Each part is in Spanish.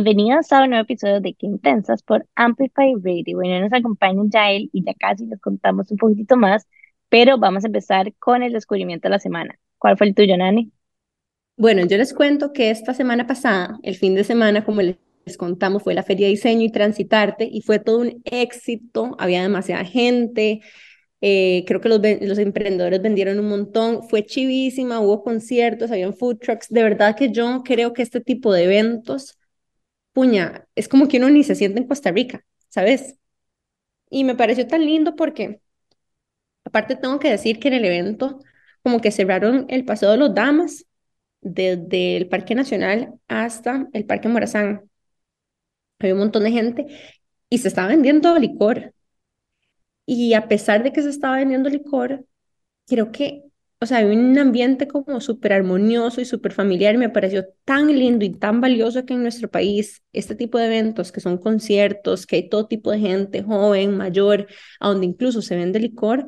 Bienvenidos a un nuevo episodio de Qué Intensas por Amplify Radio. Bueno, nos acompaña Jael y ya casi les contamos un poquitito más, pero vamos a empezar con el descubrimiento de la semana. ¿Cuál fue el tuyo, Nani? Bueno, yo les cuento que esta semana pasada, el fin de semana, como les contamos, fue la Feria de Diseño y Transitarte y fue todo un éxito, había demasiada gente, eh, creo que los, los emprendedores vendieron un montón, fue chivísima, hubo conciertos, habían food trucks, de verdad que yo creo que este tipo de eventos es como que uno ni se siente en Costa Rica, ¿sabes? Y me pareció tan lindo porque, aparte tengo que decir que en el evento, como que cerraron el Paseo de los Damas, desde el Parque Nacional hasta el Parque Morazán. Había un montón de gente y se estaba vendiendo licor. Y a pesar de que se estaba vendiendo licor, creo que o sea, un ambiente como súper armonioso y súper familiar. Me pareció tan lindo y tan valioso que en nuestro país este tipo de eventos, que son conciertos, que hay todo tipo de gente, joven, mayor, a donde incluso se vende licor,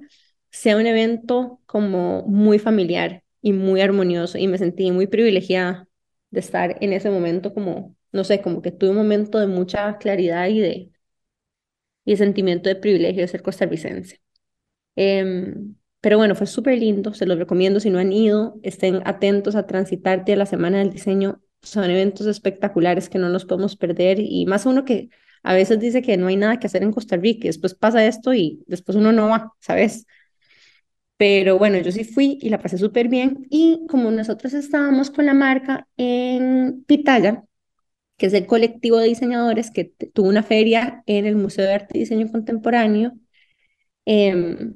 sea un evento como muy familiar y muy armonioso. Y me sentí muy privilegiada de estar en ese momento como, no sé, como que tuve un momento de mucha claridad y de, y sentimiento de privilegio de ser costarricense. Eh, pero bueno, fue súper lindo, se los recomiendo si no han ido, estén atentos a transitarte a la Semana del Diseño, son eventos espectaculares que no nos podemos perder y más uno que a veces dice que no hay nada que hacer en Costa Rica después pasa esto y después uno no va, ¿sabes? Pero bueno, yo sí fui y la pasé súper bien y como nosotros estábamos con la marca en Pitaya, que es el colectivo de diseñadores que tuvo una feria en el Museo de Arte y Diseño Contemporáneo, eh,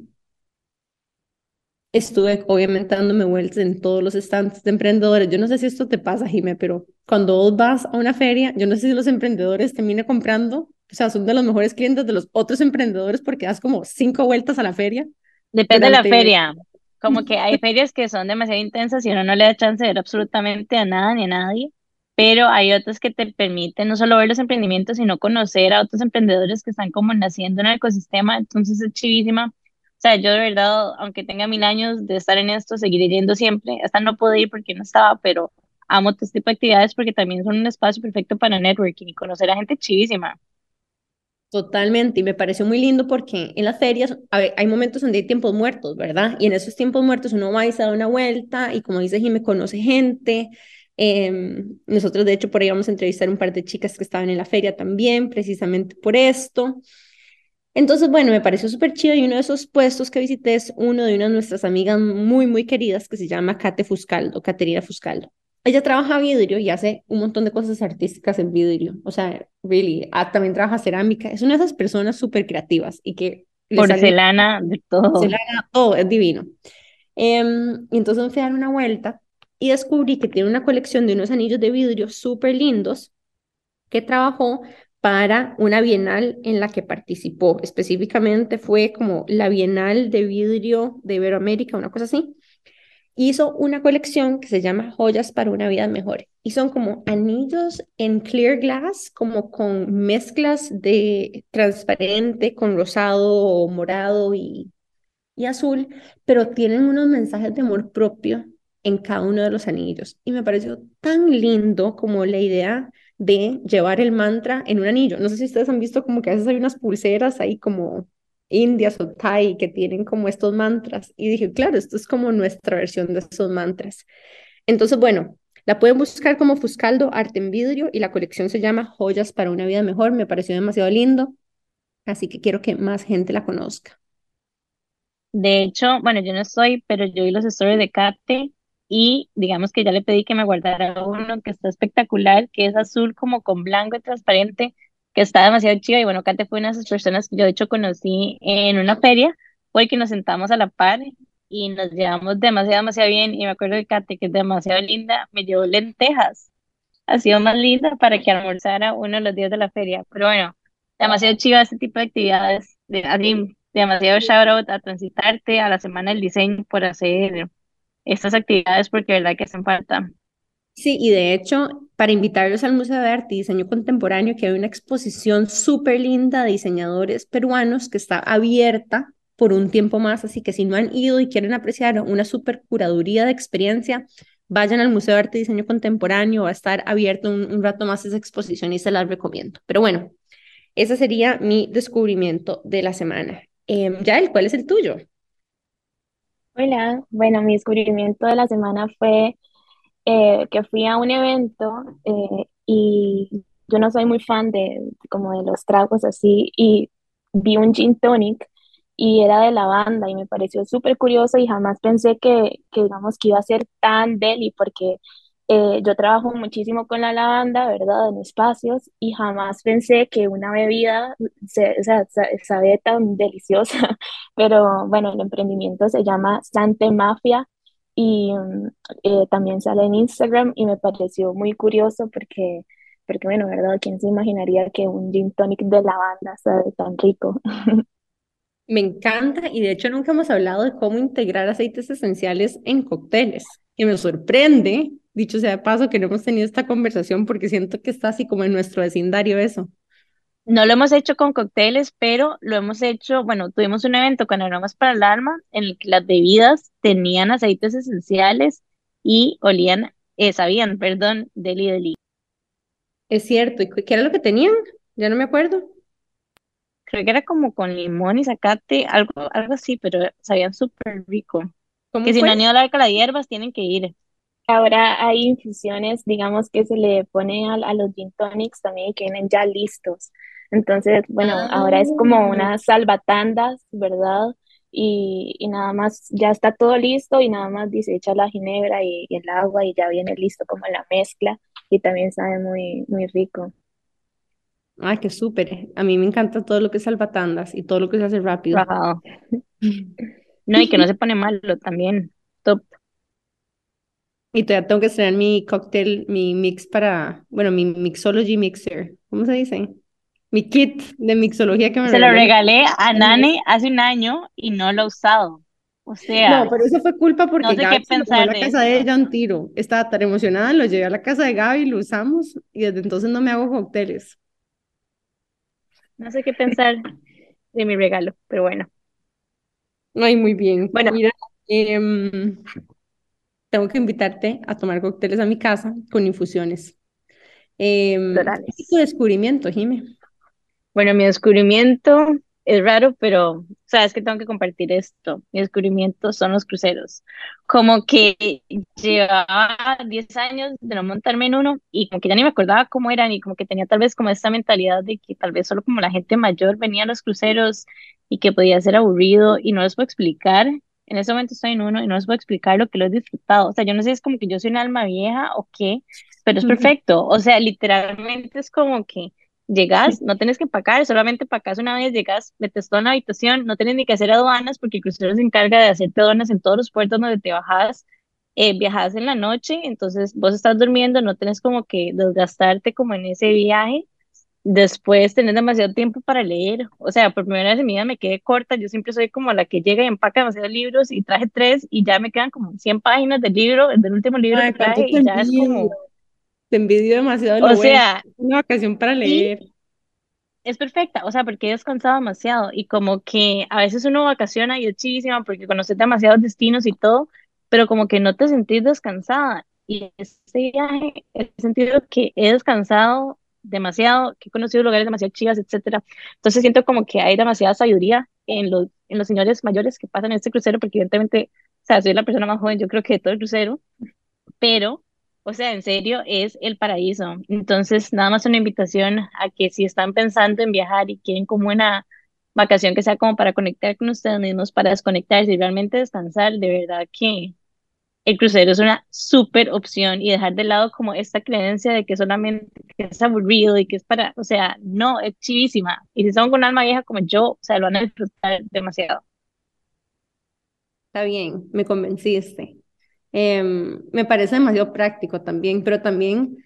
estuve obviamente dándome vueltas en todos los stands de emprendedores. Yo no sé si esto te pasa, Jime, pero cuando vos vas a una feria, yo no sé si los emprendedores terminan comprando, o sea, son de los mejores clientes de los otros emprendedores porque das como cinco vueltas a la feria. Depende de la feria. Como que hay ferias que son demasiado intensas y uno no le da chance de ver absolutamente a nada ni a nadie, pero hay otras que te permiten no solo ver los emprendimientos, sino conocer a otros emprendedores que están como naciendo en el ecosistema. Entonces es chivísima sea, yo de verdad, aunque tenga mil años de estar en esto, seguiré yendo siempre. Hasta no puedo ir porque no estaba, pero amo este tipo de actividades porque también son un espacio perfecto para networking y conocer a gente chivísima. Totalmente, y me pareció muy lindo porque en las ferias hay momentos donde hay tiempos muertos, ¿verdad? Y en esos tiempos muertos uno va y se da una vuelta y como dice Jimmy, conoce gente. Em, nosotros, de hecho, por ahí vamos a entrevistar un par de chicas que estaban en la feria también, precisamente por esto. Entonces, bueno, me pareció súper chido y uno de esos puestos que visité es uno de una de nuestras amigas muy, muy queridas que se llama Kate Fuscaldo, Caterina Fuscaldo. Ella trabaja vidrio y hace un montón de cosas artísticas en vidrio. O sea, really, ah, también trabaja cerámica. Es una de esas personas súper creativas y que... Porcelana, de todo. Porcelana, todo, es divino. Em, y entonces me fui a dar una vuelta y descubrí que tiene una colección de unos anillos de vidrio súper lindos que trabajó para una bienal en la que participó. Específicamente fue como la Bienal de Vidrio de Iberoamérica, una cosa así. Hizo una colección que se llama Joyas para una vida mejor. Y son como anillos en clear glass, como con mezclas de transparente con rosado, morado y, y azul, pero tienen unos mensajes de amor propio en cada uno de los anillos. Y me pareció tan lindo como la idea de llevar el mantra en un anillo. No sé si ustedes han visto como que a veces hay unas pulseras ahí como indias o thai que tienen como estos mantras. Y dije, claro, esto es como nuestra versión de esos mantras. Entonces, bueno, la pueden buscar como Fuscaldo Arte en Vidrio y la colección se llama Joyas para una vida mejor. Me pareció demasiado lindo, así que quiero que más gente la conozca. De hecho, bueno, yo no estoy, pero yo vi los stories de Kate y digamos que ya le pedí que me guardara uno que está espectacular, que es azul como con blanco y transparente, que está demasiado chido. Y bueno, Kate fue una de esas personas que yo de hecho conocí en una feria, fue que nos sentamos a la par y nos llevamos demasiado, demasiado bien. Y me acuerdo de Kate que es demasiado linda, me llevó lentejas, ha sido más linda para que almorzara uno de los días de la feria, pero bueno, demasiado chido este tipo de actividades, de, demasiado shout out a Transitarte, a la Semana del Diseño por hacer estas actividades porque verdad que hacen falta. Sí, y de hecho, para invitarlos al Museo de Arte y Diseño Contemporáneo, que hay una exposición súper linda de diseñadores peruanos que está abierta por un tiempo más, así que si no han ido y quieren apreciar una súper curaduría de experiencia, vayan al Museo de Arte y Diseño Contemporáneo, va a estar abierto un, un rato más esa exposición y se las recomiendo. Pero bueno, ese sería mi descubrimiento de la semana. Eh, Yael, ¿cuál es el tuyo? Hola, bueno, mi descubrimiento de la semana fue eh, que fui a un evento eh, y yo no soy muy fan de como de los tragos así y vi un gin tonic y era de lavanda y me pareció súper curioso y jamás pensé que, que digamos que iba a ser tan deli porque eh, yo trabajo muchísimo con la lavanda, ¿verdad? En espacios y jamás pensé que una bebida se, o sea, sabe tan deliciosa. Pero bueno, el emprendimiento se llama Sante Mafia y mm, eh, también sale en Instagram y me pareció muy curioso porque, porque, bueno, ¿verdad? ¿Quién se imaginaría que un gin tonic de lavanda sabe tan rico? Me encanta y de hecho nunca hemos hablado de cómo integrar aceites esenciales en cócteles. Y me sorprende, dicho sea de paso, que no hemos tenido esta conversación porque siento que está así como en nuestro vecindario eso. No lo hemos hecho con cócteles, pero lo hemos hecho, bueno, tuvimos un evento con aromas para el alma en el que las bebidas tenían aceites esenciales y olían, eh, sabían, perdón, deli deli. Es cierto, ¿y qué era lo que tenían? Ya no me acuerdo. Creo que era como con limón y zacate, algo, algo así, pero sabían súper rico. ¿Cómo Que si no han ido a hablar con las hierbas, tienen que ir. Ahora hay infusiones, digamos, que se le pone a, a los gin tonics también y que vienen ya listos. Entonces, bueno, ahora es como Ah, unas salvatandas, ¿verdad? Y, y nada más, ya está todo listo y nada más dice echa la ginebra y, y el agua y ya viene listo como la mezcla y también sabe muy, muy rico. Ay, qué súper. A mí me encanta todo lo que es salvatandas y todo lo que se hace rápido. Rajado. No, y que no se pone malo también. Top. Y todavía tengo que estrenar mi cóctel, mi mix para, bueno, mi mixology mixer. ¿Cómo se dice? Mi kit de mixología que me Se lo regaló. regalé a Nane hace un año y no lo he usado. O No, sea, pero eso fue culpa no porque sé qué Gaby se lo llevó a la casa de ella un tiro. Estaba tan emocionada, lo llevé a la casa de Gaby, lo usamos y desde entonces no me hago cócteles. No sé qué pensar de mi regalo, pero bueno. Ay, muy bien. Bueno, Mira, em, tengo que invitarte a tomar cócteles a mi casa con infusiones. Em, ¿cuál es tu descubrimiento, Jime? Bueno, mi descubrimiento es raro, pero sabes que tengo que compartir esto. Mi descubrimiento son los cruceros. Como que llevaba 10 años de no montarme en uno y como que ya ni me acordaba cómo eran y como que tenía tal vez como esta mentalidad de que tal vez solo como la gente mayor venía a los cruceros y que podía ser aburrido y no les puedo explicar. En ese momento estoy en uno y no les puedo explicar lo que lo he disfrutado. O sea, yo no sé si es como que yo soy un alma vieja o qué, pero es perfecto. O sea, literalmente es como que Llegas, no tienes que empacar, solamente empacas una vez, llegas, metes todo en la habitación, no tienes ni que hacer aduanas porque el crucero se encarga de hacerte aduanas en todos los puertos donde te bajas, eh, viajas en la noche, entonces vos estás durmiendo, no tienes como que desgastarte como en ese viaje, después tenés demasiado tiempo para leer, o sea, por primera vez en mi vida me quedé corta, yo siempre soy como la que llega y empaca demasiados libros y traje tres y ya me quedan como 100 páginas del libro, del último libro que Ay, traje y ya es como, Te envidio demasiado o lo bueno. sea, Una vacación para leer. Es perfecta, o sea, porque he descansado demasiado y como que a veces uno vacaciona y es chivísima porque conoces demasiados destinos y todo, pero como que no te sentís descansada. Y este viaje he sentido que he descansado demasiado, que he conocido lugares demasiado chivas, etcétera. Entonces siento como que hay demasiada sabiduría en los, en los señores mayores que pasan en este crucero, porque evidentemente, o sea, soy la persona más joven, yo creo que de todo el crucero pero, o sea, en serio, es el paraíso. Entonces, nada más una invitación a que si están pensando en viajar y quieren como una vacación que sea como para conectar con ustedes mismos, para desconectarse y realmente descansar, de verdad que el crucero es una súper opción y dejar de lado como esta creencia de que solamente es aburrido y que es para, o sea, no, es chivísima. Y si son con alma vieja como yo, o sea, lo van a disfrutar demasiado. Está bien, me convenciste. Em, me parece demasiado práctico también, pero también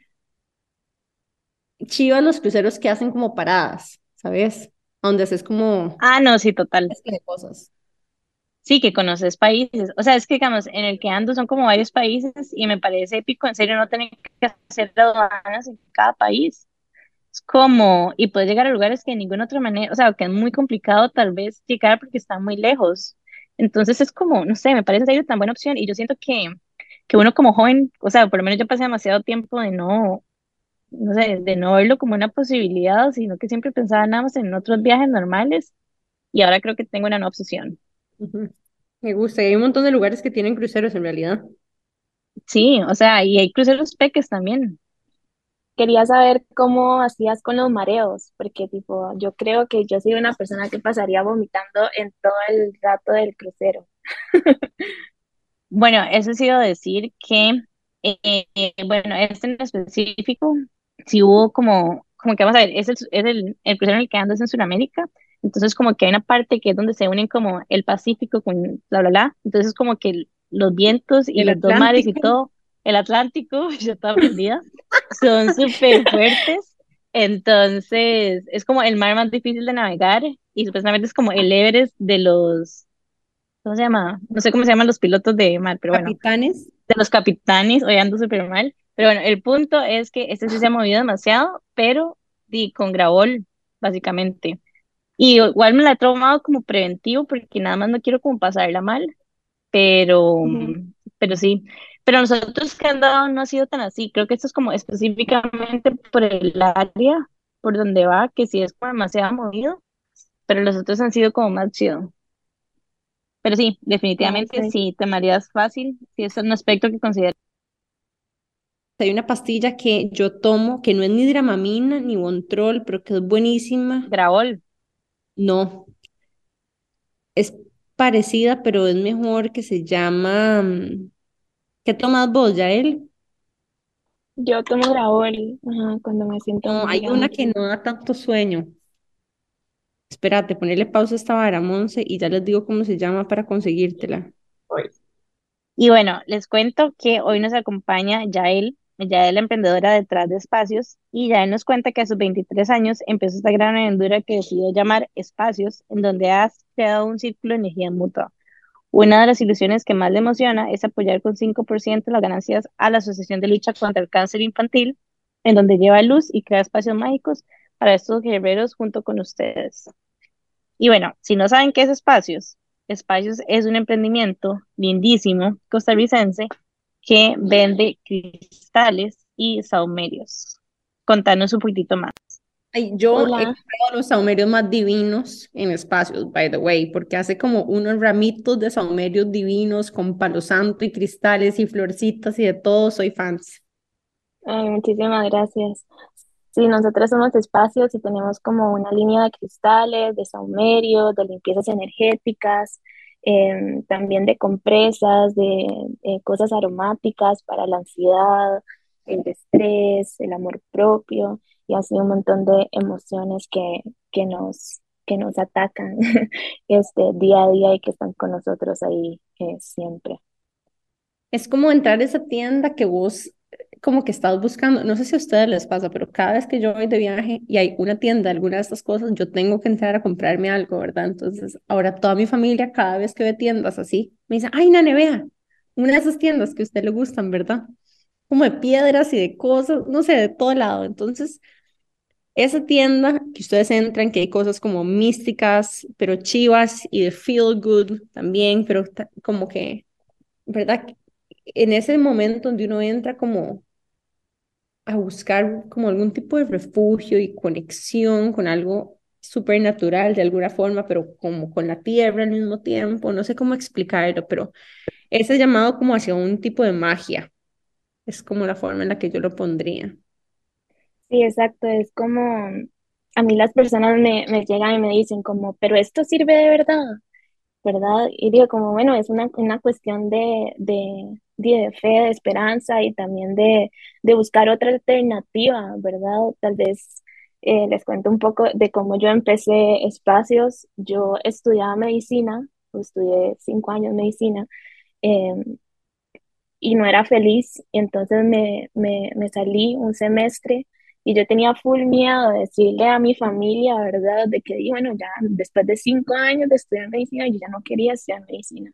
chivas los cruceros que hacen como paradas, ¿sabes? Donde haces como Ah, no, sí, total. de cosas. Sí, que conoces países. O sea, es que, digamos, en el que ando son como varios países y me parece épico, en serio, no tener que hacer aduanas en cada país. Es como, y puedes llegar a lugares que de ninguna otra manera, o sea, que es muy complicado tal vez llegar porque están muy lejos. Entonces es como, no sé, me parece serio tan buena opción y yo siento que que uno como joven, o sea, por lo menos yo pasé demasiado tiempo de no, no sé, de no verlo como una posibilidad, sino que siempre pensaba nada más en otros viajes normales y ahora creo que tengo una nueva obsesión. Me gusta. Y hay un montón de lugares que tienen cruceros en realidad. Sí, o sea, y hay cruceros peques también. Quería saber cómo hacías con los mareos, porque tipo, yo creo que yo soy una persona que pasaría vomitando en todo el rato del crucero. Bueno, eso sí iba a decir que, eh, eh, bueno, este en específico, si hubo como, como que vamos a ver, es el, es el, el crucero en el que ando es en Sudamérica, entonces como que hay una parte que es donde se unen como el Pacífico con bla, bla, bla, entonces como que los vientos y los dos mares y todo, el Atlántico, yo estaba perdida, son súper fuertes, entonces es como el mar más difícil de navegar y supuestamente es como el Everest de los, ¿cómo se llama? No sé cómo se llaman los pilotos de mar, pero bueno Capitanes. de los capitanes, hoy ando súper mal. Pero bueno, el punto es que este sí se ha movido demasiado, pero di, con Gravol, básicamente. Y igual me la he tomado como preventivo porque nada más no quiero como pasarla mal, pero, Ujú. pero sí. Pero nosotros que han dado no ha sido tan así. Creo que esto es como específicamente por el área por donde va, que sí es como demasiado movido, pero los otros han sido como más chido. Pero sí, definitivamente sí. sí, te mareas fácil, sí es un aspecto que considero. Hay una pastilla que yo tomo que no es ni Dramamina ni Bontrol, pero que es buenísima. Gravol. No, es parecida, pero es mejor que se llama... ¿Qué tomas vos, Yael? Yo tomo Gravol, ajá, cuando me siento No, hay una que no da tanto sueño. Espérate, ponerle pausa a esta vara, Monse, y ya les digo cómo se llama para conseguírtela. Y bueno, les cuento que hoy nos acompaña Yael, Yael, la emprendedora detrás de Espacios, y Yael nos cuenta que a sus 23 años empezó esta gran aventura que decidió llamar Espacios, en donde has creado un círculo de energía mutua. Una de las ilusiones que más le emociona es apoyar con 5% las ganancias a la Asociación de Lucha contra el Cáncer Infantil, en donde lleva luz y crea espacios mágicos para estos guerreros junto con ustedes. Y bueno, si no saben qué es Espacios, Espacios es un emprendimiento lindísimo costarricense que vende cristales y saumerios. Contanos un poquitito más. Ay, yo he Hola, comprado los saumerios más divinos en espacios, by the way, porque hace como unos ramitos de saumerios divinos con palo santo y cristales y florcitas y de todo, soy fans. Ay, muchísimas gracias. Sí, nosotros somos espacios y tenemos como una línea de cristales, de saumerios, de limpiezas energéticas, em, también de compresas, de, eh, cosas aromáticas para la ansiedad, el estrés, el amor propio y así un montón de emociones que, que nos, que nos atacan este, día a día y que están con nosotros ahí eh, siempre. Es como entrar a esa tienda que vos como que estás buscando, no sé si a ustedes les pasa, pero cada vez que yo voy de viaje y hay una tienda, alguna de estas cosas, yo tengo que entrar a comprarme algo, ¿verdad? Entonces, ahora toda mi familia, cada vez que ve tiendas así, me dice, ay, Nane, vea, una de esas tiendas que a usted le gustan, ¿verdad? Como de piedras y de cosas, no sé, de todo lado. Entonces, esa tienda que ustedes entran, que hay cosas como místicas, pero chivas y de feel good también, pero como que, ¿verdad? En ese momento donde uno entra como a buscar como algún tipo de refugio y conexión con algo supernatural de alguna forma, pero como con la tierra al mismo tiempo, no sé cómo explicarlo, pero ese llamado como hacia un tipo de magia, es como la forma en la que yo lo pondría. Sí, exacto, es como a mí las personas me, me llegan y me dicen como, pero esto sirve de verdad, ¿verdad? Y digo como, bueno, es una, una cuestión de, de, de, fe, de esperanza y también de, de buscar otra alternativa, ¿verdad? Tal vez eh, les cuento un poco de cómo yo empecé espacios. Yo estudiaba medicina, estudié cinco años medicina. em, y no era feliz. Entonces me, me, me salí un semestre y yo tenía full miedo de decirle a mi familia, ¿verdad? De que, di, bueno, ya después de cinco años de estudiar medicina, yo ya no quería estudiar medicina.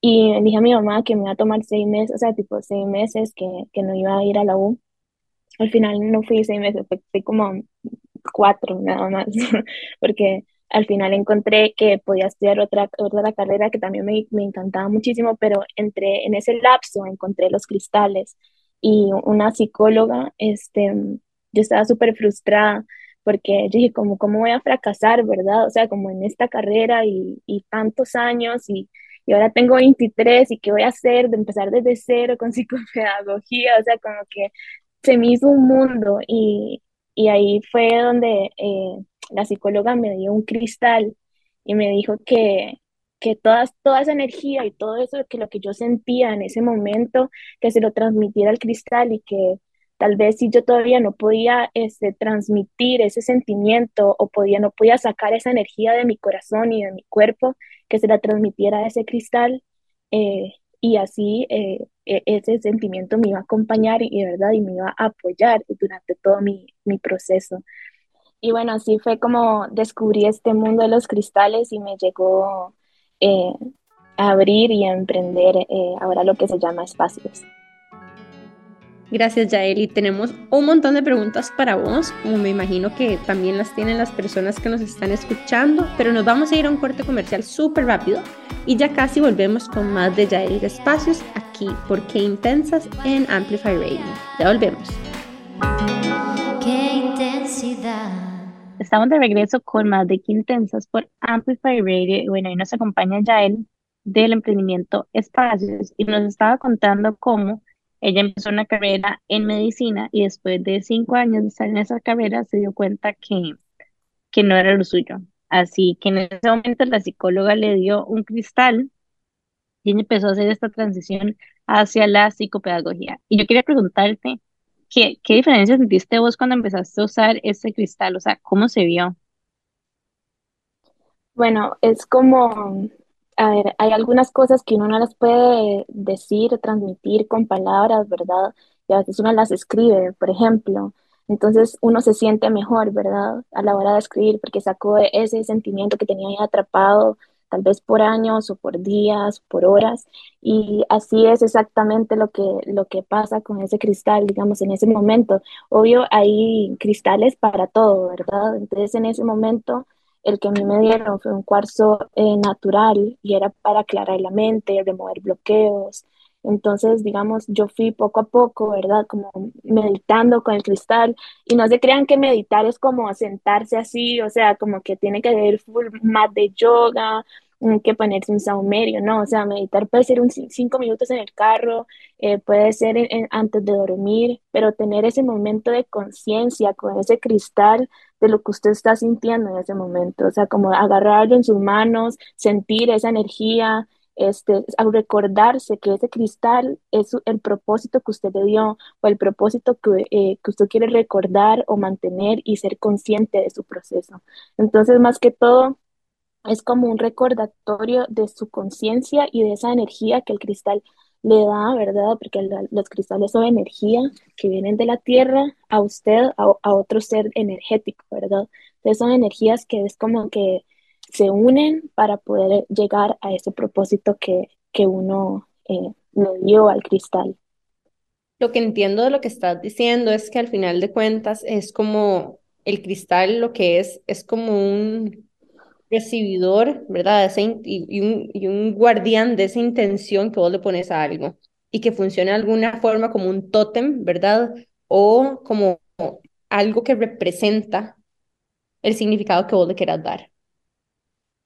Y dije a mi mamá que me iba a tomar seis meses, o sea, tipo seis meses que, que no iba a ir a la U. Al final no fui seis meses, fui, como cuatro nada más, porque al final encontré que podía estudiar otra, otra carrera que también me, me encantaba muchísimo, pero entre, en ese lapso encontré los cristales y una psicóloga, este, yo estaba súper frustrada porque dije, como, ¿cómo voy a fracasar, verdad? O sea, como en esta carrera y, y tantos años y, y, ahora tengo 23 y qué voy a hacer de empezar desde cero con psicopedagogía, o sea, como que se me hizo un mundo y, y ahí fue donde eh, la psicóloga me dio un cristal y me dijo que, que todas, toda esa energía y todo eso, que lo que yo sentía en ese momento, que se lo transmitiera al cristal y que tal vez si yo todavía no podía este, transmitir ese sentimiento o podía, no podía sacar esa energía de mi corazón y de mi cuerpo, que se la transmitiera a ese cristal eh, y así eh, e, ese sentimiento me iba a acompañar y, verdad y me iba a apoyar durante todo mi, mi proceso. Y bueno, así fue como descubrí este mundo de los cristales y me llegó eh, a abrir y a emprender ahora lo que se llama espacios. Gracias, Yaeli. Tenemos un montón de preguntas para vos, como me imagino que también las tienen las personas que nos están escuchando, pero nos vamos a ir a un corte comercial súper rápido y ya casi volvemos con más de Yaeli de Espacios aquí por Qué Intensas en Amplify Radio. Ya volvemos. Qué intensidad. Estamos de regreso con más de Quintensas por Amplify Radio. Y bueno, ahí nos acompaña Yael del emprendimiento Espacios y nos estaba contando cómo ella empezó una carrera en medicina y después de cinco años de estar en esa carrera se dio cuenta que, que no era lo suyo. Así que en ese momento la psicóloga le dio un cristal y empezó a hacer esta transición hacia la psicopedagogía. Y yo quería preguntarte, ¿Qué, qué diferencia sentiste vos cuando empezaste a usar ese cristal? O sea, ¿cómo se vio? Bueno, es como, a ver, hay algunas cosas que uno no las puede decir transmitir con palabras, ¿verdad? Y a veces uno las escribe, por ejemplo. Entonces uno se siente mejor, ¿verdad? A la hora de escribir, porque sacó ese sentimiento que tenía ahí atrapado tal vez por años o por días, por horas, y así es exactamente lo que, lo que pasa con ese cristal, digamos, en ese momento. Obvio, hay cristales para todo, ¿verdad? Entonces, en ese momento, el que a mí me dieron fue un cuarzo eh, natural y era para aclarar la mente, remover bloqueos, entonces, digamos, yo fui poco a poco, ¿verdad? Como meditando con el cristal. Y no se crean que meditar es como sentarse así, o sea, como que tiene que haber full más de yoga, mm, que ponerse un saumerio, ¿no? O sea, meditar puede ser un cinco minutos en el carro, eh, puede ser antes de dormir, pero tener ese momento de conciencia con ese cristal de lo que usted está sintiendo en ese momento, o sea, como agarrarlo en sus manos, sentir esa energía, este, al recordarse que ese cristal es el propósito que usted le dio o el propósito que, eh, que usted quiere recordar o mantener y ser consciente de su proceso. Entonces, más que todo, es como un recordatorio de su conciencia y de esa energía que el cristal le da, ¿verdad? Porque los cristales son energía que vienen de la tierra a usted, a, a otro ser energético, ¿verdad? Entonces son energías que es como que se unen para poder llegar a ese propósito que, que uno eh, le dio al cristal. Lo que entiendo de lo que estás diciendo es que al final de cuentas es como el cristal lo que es, es como un recibidor, ¿verdad? y, un, y un guardián de esa intención que vos le pones a algo y que funciona de alguna forma como un tótem, ¿verdad? O como algo que representa el significado que vos le quieras dar.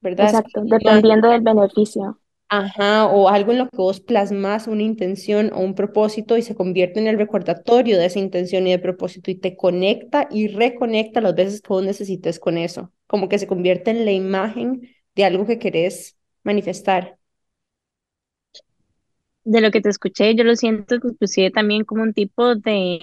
¿verdad? Exacto, dependiendo del beneficio. Ajá, o algo en lo que vos plasmas una intención o un propósito y se convierte en el recordatorio de esa intención y de propósito y te conecta y reconecta las veces que vos necesites con eso, como que se convierte en la imagen de algo que querés manifestar. De lo que te escuché, yo lo siento inclusive también como un tipo de,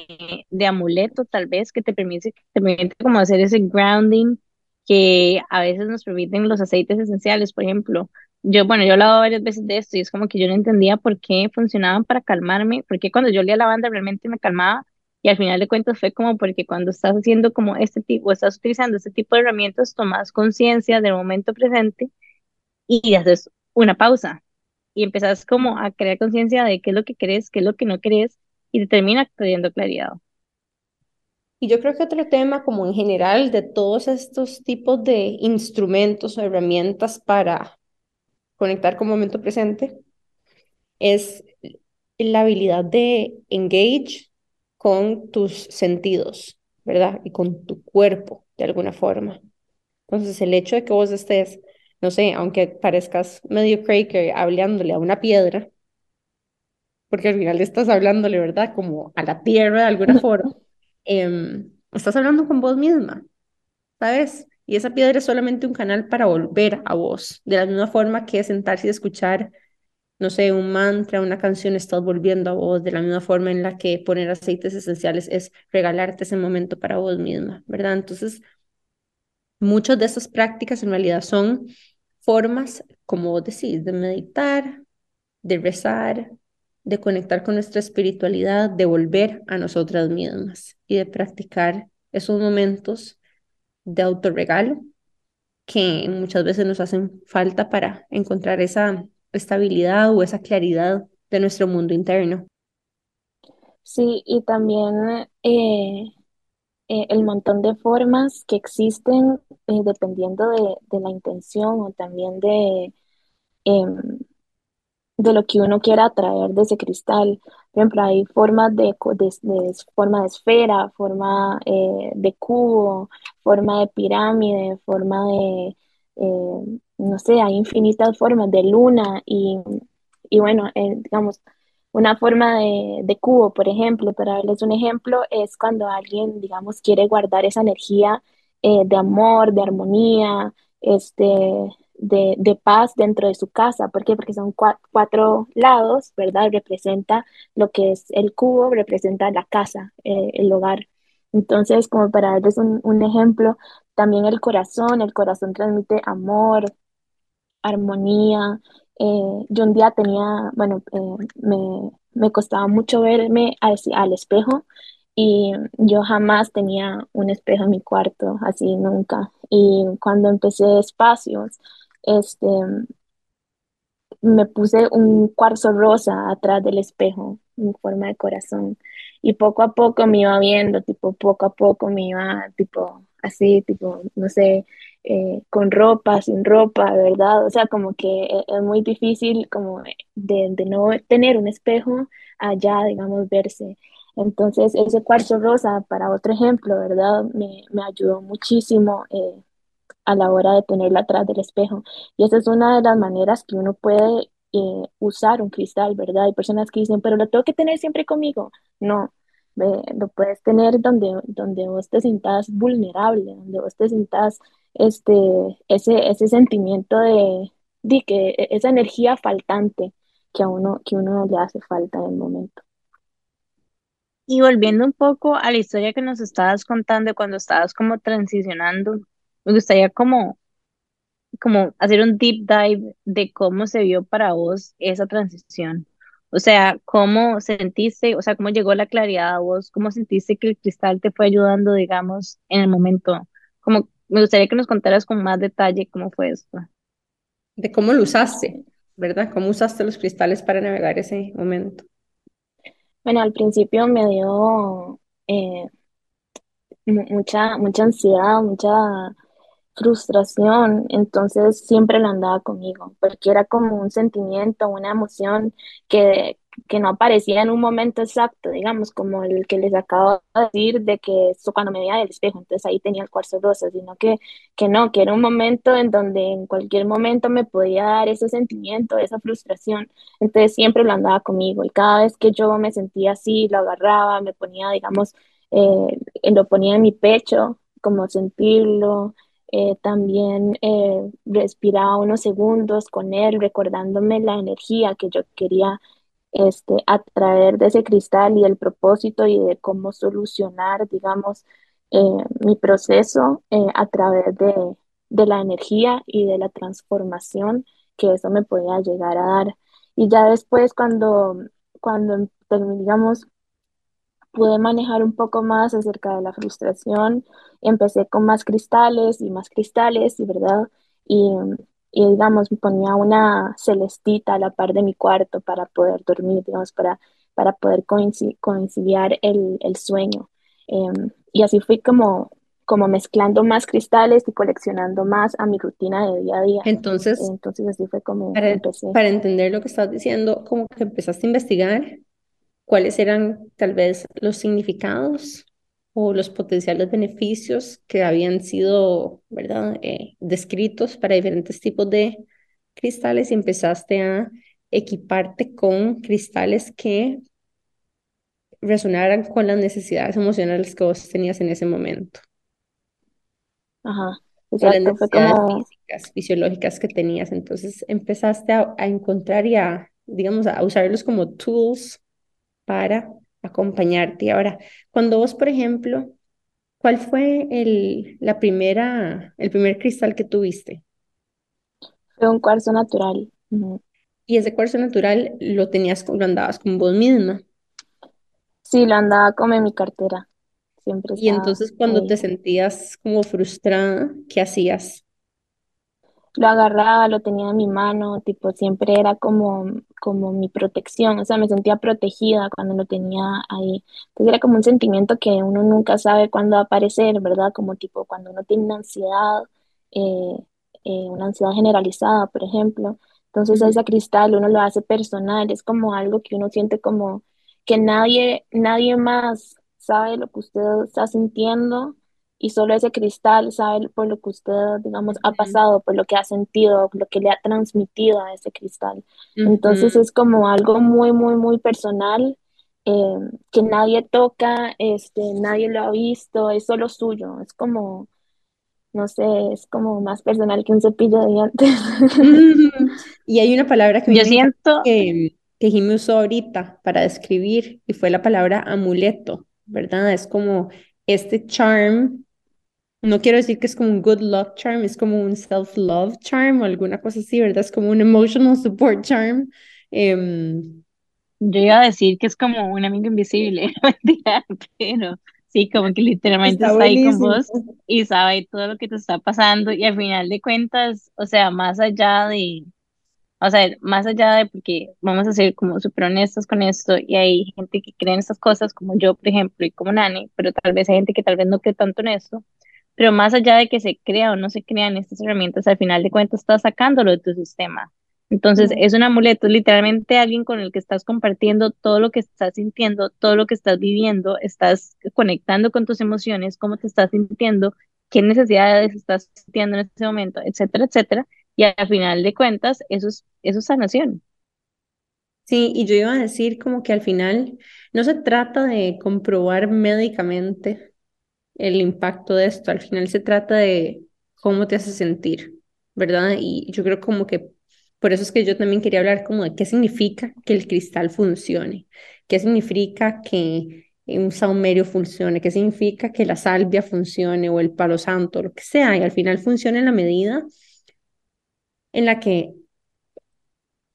de amuleto, tal vez, que te permite, te permite como hacer ese grounding que a veces nos permiten los aceites esenciales, por ejemplo. Yo, bueno, yo he hablado varias veces de esto y es como que yo no entendía por qué funcionaban para calmarme, porque cuando yo leía la banda realmente me calmaba y al final de cuentas fue como porque cuando estás haciendo como este tipo, estás utilizando este tipo de herramientas, tomas conciencia del momento presente y haces una pausa y empezás como a crear conciencia de qué es lo que crees, qué es lo que no crees y te termina claridad. Y yo creo que otro tema, como en general, de todos estos tipos de instrumentos o herramientas para conectar con momento presente, es la habilidad de engage con tus sentidos, ¿verdad? Y con tu cuerpo, de alguna forma. Entonces, el hecho de que vos estés, no sé, aunque parezcas medio cracker hablándole a una piedra, porque al final estás hablándole, ¿verdad? Como a la tierra de alguna forma, em, estás hablando con vos misma, ¿sabes? Y esa piedra es solamente un canal para volver a vos, de la misma forma que sentarse y escuchar, no sé, un mantra, una canción, estás volviendo a vos, de la misma forma en la que poner aceites esenciales es regalarte ese momento para vos misma, ¿verdad? Entonces, muchas de esas prácticas en realidad son formas, como vos decís, de meditar, de rezar, de conectar con nuestra espiritualidad, de volver a nosotras mismas y de practicar esos momentos de autorregalo que muchas veces nos hacen falta para encontrar esa estabilidad o esa claridad de nuestro mundo interno. Sí, y también eh, eh, el montón de formas que existen eh, dependiendo de, de, la intención o también de, em, de lo que uno quiera atraer de ese cristal. Por ejemplo, hay formas de, de, forma de esfera, forma de cubo, forma de pirámide, forma de, eh, no sé, hay infinitas formas de luna y, y bueno, eh, digamos, una forma de, de, cubo, por ejemplo, para darles un ejemplo, es cuando alguien, digamos, quiere guardar esa energía de amor, de armonía, este, de, de, paz dentro de su casa. ¿Por qué? Porque son cuatro, lados, ¿verdad? Representa lo que es el cubo, representa la casa, eh, el hogar. Entonces, como para darles un, un, ejemplo, también el corazón, el corazón transmite amor, armonía. Eh, yo un día tenía, bueno, eh, me, me, costaba mucho verme al, al espejo y yo jamás tenía un espejo en mi cuarto, así nunca. Y cuando empecé espacios, este, me puse un cuarzo rosa atrás del espejo en forma de corazón y poco a poco me iba viendo, tipo, poco a poco me iba, tipo, así, tipo, no sé, eh, con ropa, sin ropa, ¿verdad? O sea, como que e-, es muy difícil como de, de no tener un espejo allá, digamos, verse. Entonces, ese cuarzo rosa, para otro ejemplo, ¿verdad? Me, me ayudó muchísimo eh, a la hora de tenerla atrás del espejo. Y esa es una de las maneras que uno puede eh, usar un cristal, ¿verdad? Hay personas que dicen, pero lo tengo que tener siempre conmigo. No, lo puedes tener donde, donde vos te sientas vulnerable, donde vos te sientas este, ese, ese sentimiento de, de que e, esa energía faltante que a uno, que uno le hace falta en el momento. Y volviendo un poco a la historia que nos estabas contando cuando estabas como transicionando, me gustaría como, como hacer un deep dive de cómo se vio para vos esa transición. O sea, cómo sentiste, o sea, cómo llegó la claridad a vos, cómo sentiste que el cristal te fue ayudando, digamos, en el momento. Como me gustaría que nos contaras con más detalle cómo fue esto. De cómo lo usaste, ¿verdad? ¿Cómo usaste los cristales para navegar ese momento? Bueno, al principio me dio eh, mucha, mucha ansiedad, mucha frustración, entonces siempre la andaba conmigo, porque era como un sentimiento, una emoción que, que no aparecía en un momento exacto, digamos, como el que les acabo de decir de que cuando me veía del espejo, entonces ahí tenía el cuarzo rosa, sino que, que no, que era un momento en donde en cualquier momento me podía dar ese sentimiento, esa frustración, entonces siempre lo andaba conmigo y cada vez que yo me sentía así, lo agarraba, me ponía, digamos, eh, lo ponía en mi pecho, como sentirlo, eh, también eh, respiraba unos segundos con él, recordándome la energía que yo quería este, atraer de ese cristal y el propósito y de cómo solucionar, digamos, eh, mi proceso a través de, de, la energía y de la transformación que eso me podía llegar a dar. Y ya después cuando, cuando digamos, pude manejar un poco más acerca de la frustración. Empecé con más cristales y más cristales, y verdad, y, y digamos, ponía una celestita a la par de mi cuarto para poder dormir, digamos, para, para poder conciliar el, el sueño. Em, y así fui como, como mezclando más cristales y coleccionando más a mi rutina de día a día. Entonces, Entonces así fue como para, empecé. para entender lo que estás diciendo, como que empezaste a investigar cuáles eran tal vez los significados o los potenciales beneficios que habían sido, ¿verdad?, eh, descritos para diferentes tipos de cristales y empezaste a equiparte con cristales que resonaran con las necesidades emocionales que vos tenías en ese momento. Ajá, o las necesidades como, físicas, fisiológicas que tenías. Entonces empezaste a, a encontrar y a, digamos, a usarlos como tools para acompañarte. Ahora, cuando vos, por ejemplo, ¿cuál fue el, la primera, el primer cristal que tuviste? fue un cuarzo natural. Y ese cuarzo natural lo tenías, lo andabas con vos misma. Sí, lo andaba como en mi cartera, siempre Y entonces cuando ahí. te sentías como frustrada, ¿qué hacías? Lo agarraba, lo tenía en mi mano, tipo, siempre era como, como mi protección, o sea, me sentía protegida cuando lo tenía ahí. Entonces era como un sentimiento que uno nunca sabe cuándo va a aparecer, ¿verdad? Como tipo cuando uno tiene una ansiedad, eh, eh, una ansiedad generalizada, por ejemplo. Entonces ese cristal uno lo hace personal, es como algo que uno siente como que nadie, nadie más sabe lo que usted está sintiendo y solo ese cristal sabe por lo que usted, digamos, ha pasado, por lo que ha sentido, lo que le ha transmitido a ese cristal. Entonces es como algo muy, muy, muy personal, eh, que nadie toca, este, nadie lo ha visto, es solo suyo, es como, no sé, es como más personal que un cepillo de dientes. Y hay una palabra que Yo siento, que, que Jimmy usó ahorita para describir y fue la palabra amuleto, ¿verdad? Es como este charm, no quiero decir que es como un good luck charm, es como un self-love charm o alguna cosa así, ¿verdad? Es como un emotional support charm. Em, yo iba a decir que es como un amigo invisible, pero sí, como que literalmente está está ahí con vos y sabe todo lo que te está pasando y al final de cuentas, o sea, más allá de, o sea, más allá de, porque vamos a ser como súper honestos con esto y hay gente que cree en estas cosas como yo, por ejemplo, y como Nani, pero tal vez hay gente que tal vez no cree tanto en esto. Pero más allá de que se crea o no se crean estas herramientas, al final de cuentas estás sacándolo de tu sistema. Entonces, es un amuleto, literalmente alguien con el que estás compartiendo todo lo que estás sintiendo, todo lo que estás viviendo, estás conectando con tus emociones, cómo te estás sintiendo, qué necesidades estás sintiendo en ese momento, etcétera, etcétera. Y al final de cuentas, eso es, eso es sanación. Sí, y yo iba a decir como que al final no se trata de comprobar médicamente el impacto de esto. Al final se trata de cómo te hace sentir, ¿verdad? Y yo creo como que por eso es que yo también quería hablar como de qué significa que el cristal funcione, qué significa que un saumerio funcione, qué significa que la salvia funcione o el palo santo, lo que sea, y al final funciona en la medida en la que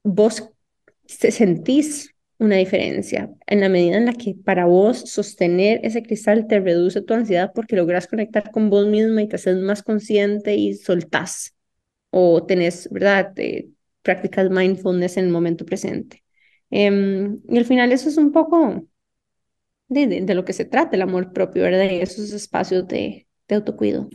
vos se- sentís una diferencia en la medida en la que para vos sostener ese cristal te reduce tu ansiedad porque logras conectar con vos misma y te haces más consciente y soltás o tenés, ¿verdad? Te, practicas mindfulness en el momento presente. Em, y al final eso es un poco de, de, lo que se trata, el amor propio, ¿verdad? Y esos espacios de, de autocuido.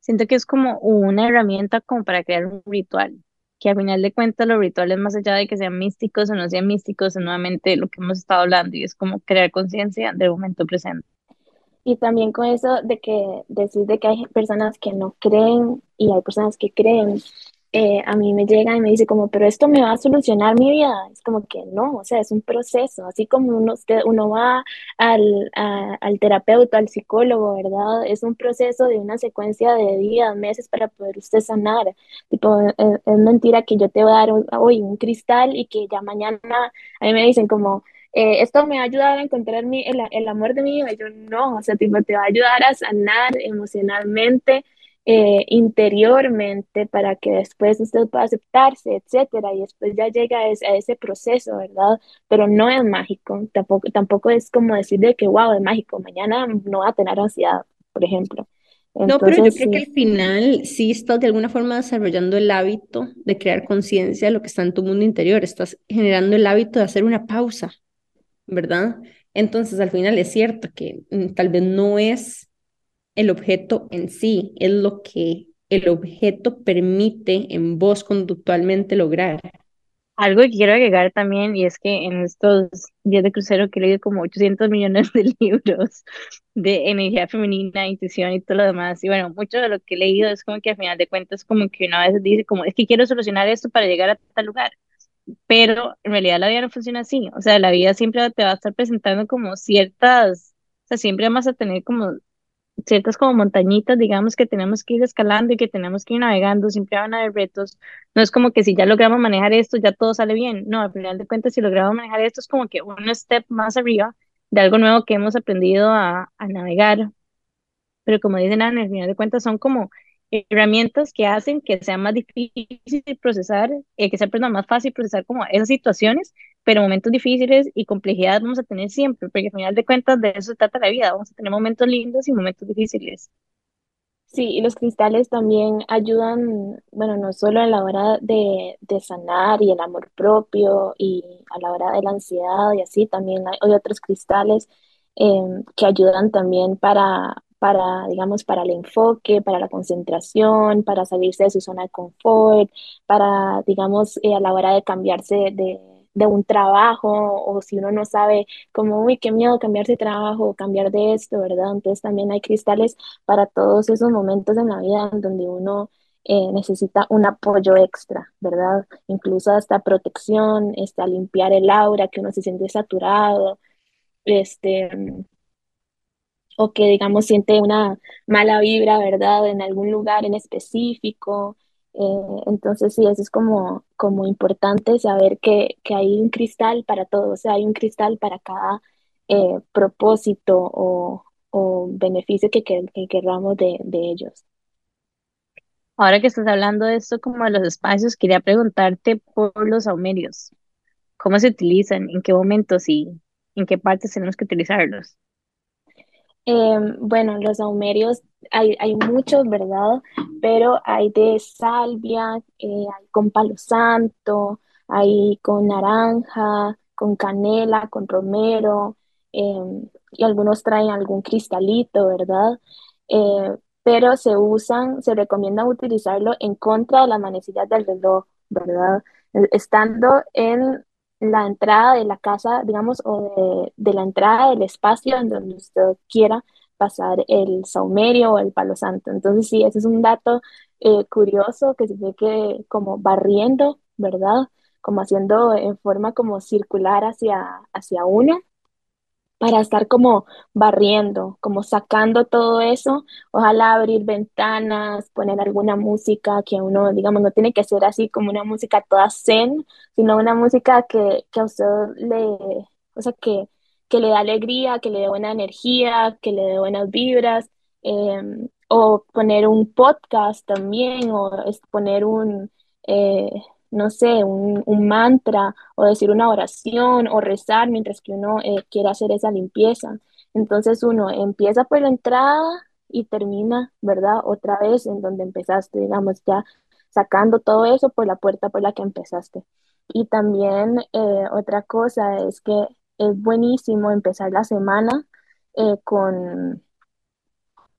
Siento que es como una herramienta como para crear un ritual, que al final de cuentas los rituales, más allá de que sean místicos o no sean místicos, es nuevamente lo que hemos estado hablando y es como crear conciencia del momento presente. Y también con eso de que decir de que hay personas que no creen y hay personas que creen, eh, a mí me llega y me dice como, pero esto me va a solucionar mi vida. Es como que no, o sea, es un proceso, así como uno, usted, uno va al, al terapeuta, al psicólogo, ¿verdad? Es un proceso de una secuencia de días, meses para poder usted sanar. Tipo, eh, es, mentira que yo te voy a dar hoy un cristal y que ya mañana a mí me dicen como eh, esto me va a ayudar a encontrar mi, el, el amor de mi vida. Y yo no, o sea, tipo, te va a ayudar a sanar emocionalmente, eh, interiormente, para que después usted pueda aceptarse, etcétera. Y después ya llega a ese, a ese proceso, ¿verdad? Pero no es mágico, tampoco, tampoco es como decir de que, wow, es mágico, mañana no va a tener ansiedad, por ejemplo. No, pero yo creo que al final sí estás de alguna forma desarrollando el hábito de crear conciencia de lo que está en tu mundo interior. Estás generando el hábito de hacer una pausa, ¿verdad? Entonces, al final es cierto que mm, tal vez no es el objeto en sí, es lo que el objeto permite en vos conductualmente lograr. Algo que quiero agregar también, y es que en estos días de crucero que he leído como 800 millones de libros de energía femenina, intuición y todo lo demás, y bueno, mucho de lo que he leído es como que al final de cuentas como que una vez dice como, es que quiero solucionar esto para llegar a tal lugar, pero en realidad la vida no funciona así, o sea, la vida siempre te va a estar presentando como ciertas, o sea, siempre vamos a tener como ciertas como montañitas, digamos, que tenemos que ir escalando y que tenemos que ir navegando, siempre van a haber retos. No es como que si ya logramos manejar esto, ya todo sale bien. No, al final de cuentas, si logramos manejar esto, es como que un step más arriba de algo nuevo que hemos aprendido a, a navegar. Pero como dicen, Ana, al final de cuentas son como herramientas que hacen que sea más difícil procesar, eh, que sea perdón, más fácil procesar como esas situaciones, pero momentos difíciles y complejidad vamos a tener siempre, porque al final de cuentas de eso se trata la vida, vamos a tener momentos lindos y momentos difíciles. Sí, y los cristales también ayudan, bueno, no solo a la hora de, de sanar y el amor propio y a la hora de la ansiedad y así, también hay, otros cristales em, que ayudan también para, para, digamos, para el enfoque, para la concentración, para salirse de su zona de confort, para, digamos, eh, a la hora de cambiarse de, de, un trabajo o si uno no sabe como, uy, qué miedo cambiarse de trabajo o cambiar de esto, ¿verdad? Entonces también hay cristales para todos esos momentos en la vida en donde uno eh, necesita un apoyo extra, ¿verdad? Incluso hasta protección, este, limpiar el aura, que uno se siente saturado, este o que, digamos, siente una mala vibra, ¿verdad? En algún lugar en específico. Eh, entonces, sí, eso es como, como importante saber que, que, hay un cristal para todo, o sea, hay un cristal para cada eh, propósito o, o, beneficio que, que, que queramos de, de, ellos. Ahora que estás hablando de esto, como de los espacios, quería preguntarte por los aumerios. ¿Cómo se utilizan? ¿En qué momentos y en qué partes tenemos que utilizarlos? Em, bueno, los aumerios hay, hay muchos, ¿verdad? Pero hay de salvia, eh, hay con palo santo, hay con naranja, con canela, con romero, em, y algunos traen algún cristalito, ¿verdad? Eh, pero se usan, se recomienda utilizarlo en contra de las manecillas del reloj, ¿verdad? Estando en la entrada de la casa, digamos, o de, la entrada del espacio en donde usted quiera pasar el saumerio o el palo santo. Entonces, sí, ese es un dato eh, curioso que se ve que como barriendo, ¿verdad? Como haciendo en forma como circular hacia, hacia uno para estar como barriendo, como sacando todo eso. Ojalá abrir ventanas, poner alguna música que uno, digamos, no tiene que ser así como una música toda zen, sino una música que, que a usted le, o sea, que, que le da alegría, que le dé buena energía, que le dé buenas vibras. Em, o poner un podcast también, o poner un, eh, no sé, un, un, mantra o decir una oración o rezar mientras que uno eh, quiere hacer esa limpieza. Entonces uno empieza por la entrada y termina, ¿verdad? Otra vez en donde empezaste, digamos, ya sacando todo eso por la puerta por la que empezaste. Y también eh, otra cosa es que es buenísimo empezar la semana eh, con,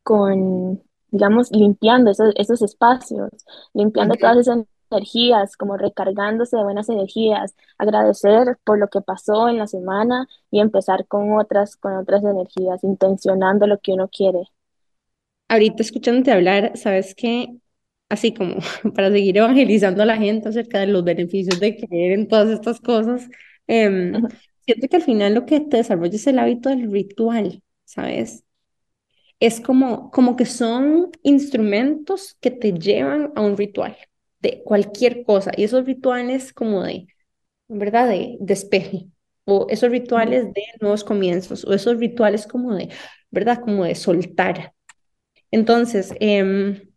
con, digamos, limpiando esos, esos espacios, limpiando todas esas energías, como recargándose de buenas energías, agradecer por lo que pasó en la semana y empezar con otras, con otras energías, intencionando lo que uno quiere. Ahorita escuchándote hablar, sabes que así como para seguir evangelizando a la gente acerca de los beneficios de creer en todas estas cosas, eh, siento que al final lo que te desarrolla es el hábito del ritual, ¿sabes? Es como, como que son instrumentos que te llevan a un ritual de cualquier cosa. Y esos rituales como de, ¿verdad? De despeje. O esos rituales de nuevos comienzos. O esos rituales como de, ¿verdad? Como de soltar. Entonces, eh,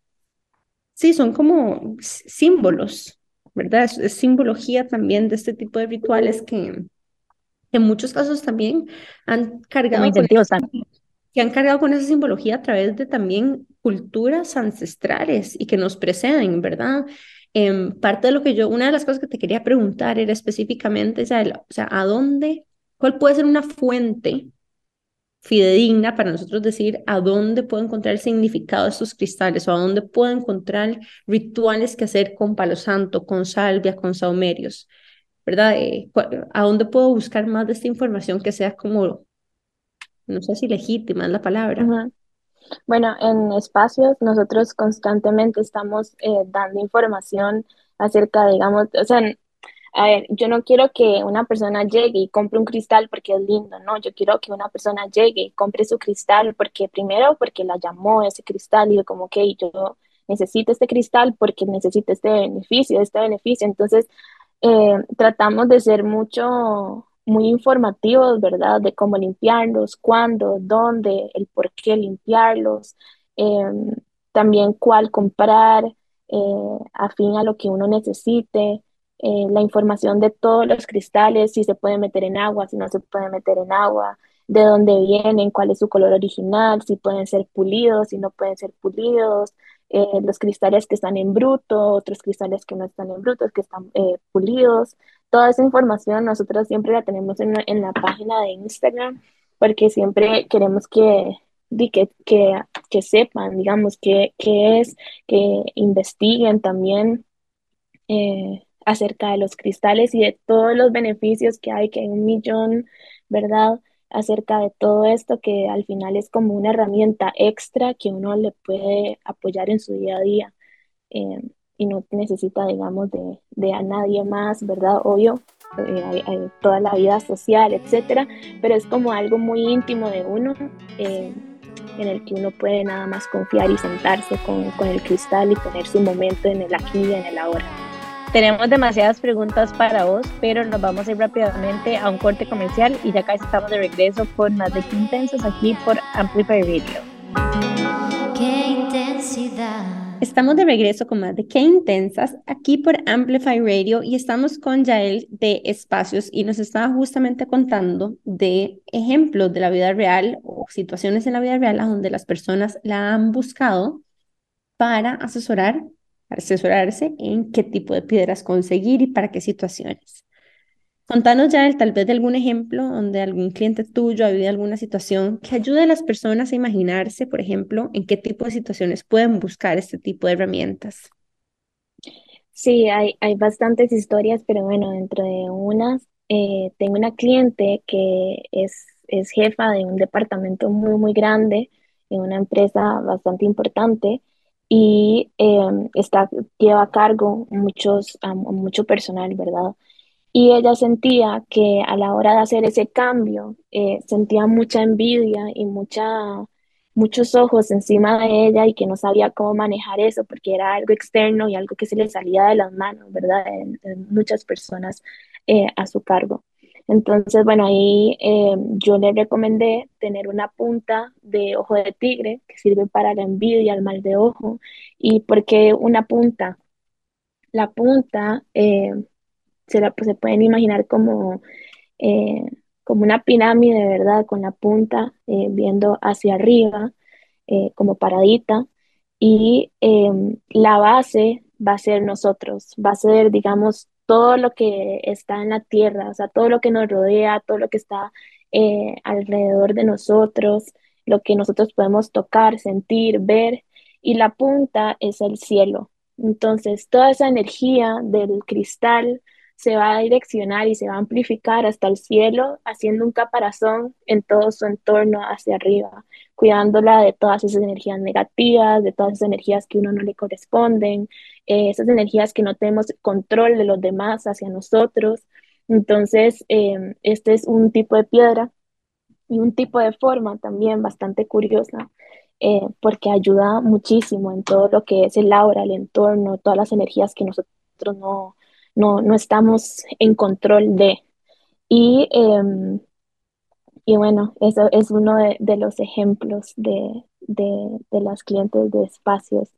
sí, son como símbolos, ¿verdad? Es, simbología también de este tipo de rituales que en muchos casos también han cargado con que han cargado con esa simbología a través de también culturas ancestrales y que nos preceden, ¿verdad? Parte de lo que yo, una de las cosas que te quería preguntar era específicamente, o ¿a dónde ¿Cuál puede ser una fuente fidedigna para nosotros decir a dónde puedo encontrar el significado de estos cristales o a dónde puedo encontrar rituales que hacer con palo santo, con salvia, con saumerios, ¿verdad? Eh, ¿A dónde puedo buscar más de esta información que sea como, no sé si legítima es la palabra? Bueno, en espacios nosotros constantemente estamos eh, dando información acerca, digamos, o sea, a ver, yo no quiero que una persona llegue y compre un cristal porque es lindo, no, yo quiero que una persona llegue y compre su cristal porque primero porque la llamó ese cristal y como que yo necesito este cristal porque necesito este beneficio, este beneficio. Entonces, eh, tratamos de ser mucho, muy informativos, ¿verdad? De cómo limpiarlos, cuándo, dónde, el por qué limpiarlos, em, también cuál comprar, eh, afín a lo que uno necesite. Eh, la información de todos los cristales, si se puede meter en agua, si no se puede meter en agua, de dónde vienen, cuál es su color original, si pueden ser pulidos, si no pueden ser pulidos, eh, los cristales que están en bruto, otros cristales que no están en bruto, que están eh, pulidos. Toda esa información nosotros siempre la tenemos en, en la página de Instagram porque siempre queremos que, que, que, que sepan, digamos, qué es, que investiguen también acerca de los cristales y de todos los beneficios que hay, que hay un millón, ¿verdad? Acerca de todo esto que al final es como una herramienta extra que uno le puede apoyar en su día a día eh, y no necesita, digamos, de, a nadie más, ¿verdad? Obvio, eh, hay, toda la vida social, etcétera, pero es como algo muy íntimo de uno. Eh, en el que uno puede nada más confiar y sentarse con, con el cristal y tener su momento en el aquí y en el ahora. Tenemos demasiadas preguntas para vos, pero nos vamos a ir rápidamente a un corte comercial y ya casi estamos de regreso con más de Intensos aquí por Amplify Radio. Estamos de regreso con más de Qué Intensas aquí por Amplify Radio y estamos con Yael de Espacios y nos estaba justamente contando de ejemplos de la vida real o situaciones en la vida real a donde las personas la han buscado para asesorar asesorarse en qué tipo de piedras conseguir y para qué situaciones. Contanos ya tal vez de algún ejemplo donde algún cliente tuyo ha vivido alguna situación que ayude a las personas a imaginarse, por ejemplo, en qué tipo de situaciones pueden buscar este tipo de herramientas. Sí, hay, hay bastantes historias, pero bueno, dentro de unas, eh, tengo una cliente que es, es jefa de un departamento muy, muy grande en una empresa bastante importante y em, está, lleva a cargo muchos, mucho personal, ¿verdad? Y ella sentía que a la hora de hacer ese cambio, eh, sentía mucha envidia y mucha, muchos ojos encima de ella y que no sabía cómo manejar eso porque era algo externo y algo que se le salía de las manos, ¿verdad? De, muchas personas eh, a su cargo. Entonces, bueno, ahí eh, yo le recomendé tener una punta de ojo de tigre que sirve para la envidia, el mal de ojo. ¿Y por qué una punta? La punta se, la, se pueden imaginar como, eh, como una pirámide, ¿verdad? Con la punta viendo hacia arriba, como paradita. Y la base va a ser nosotros, va a ser, digamos, todo lo que está en la tierra, o sea, todo lo que nos rodea, todo lo que está eh, alrededor de nosotros, lo que nosotros podemos tocar, sentir, ver, y la punta es el cielo. Entonces, toda esa energía del cristal se va a direccionar y se va a amplificar hasta el cielo, haciendo un caparazón en todo su entorno hacia arriba, cuidándola de todas esas energías negativas, de todas esas energías que uno no le corresponden, eh, esas energías que no tenemos control de los demás hacia nosotros. Entonces, em, este es un tipo de piedra y un tipo de forma también bastante curiosa, eh, porque ayuda muchísimo en todo lo que es el aura, el entorno, todas las energías que nosotros no, no, no estamos en control de. Y, em, y bueno, eso es uno de, de los ejemplos de, de, de las clientes de espacios.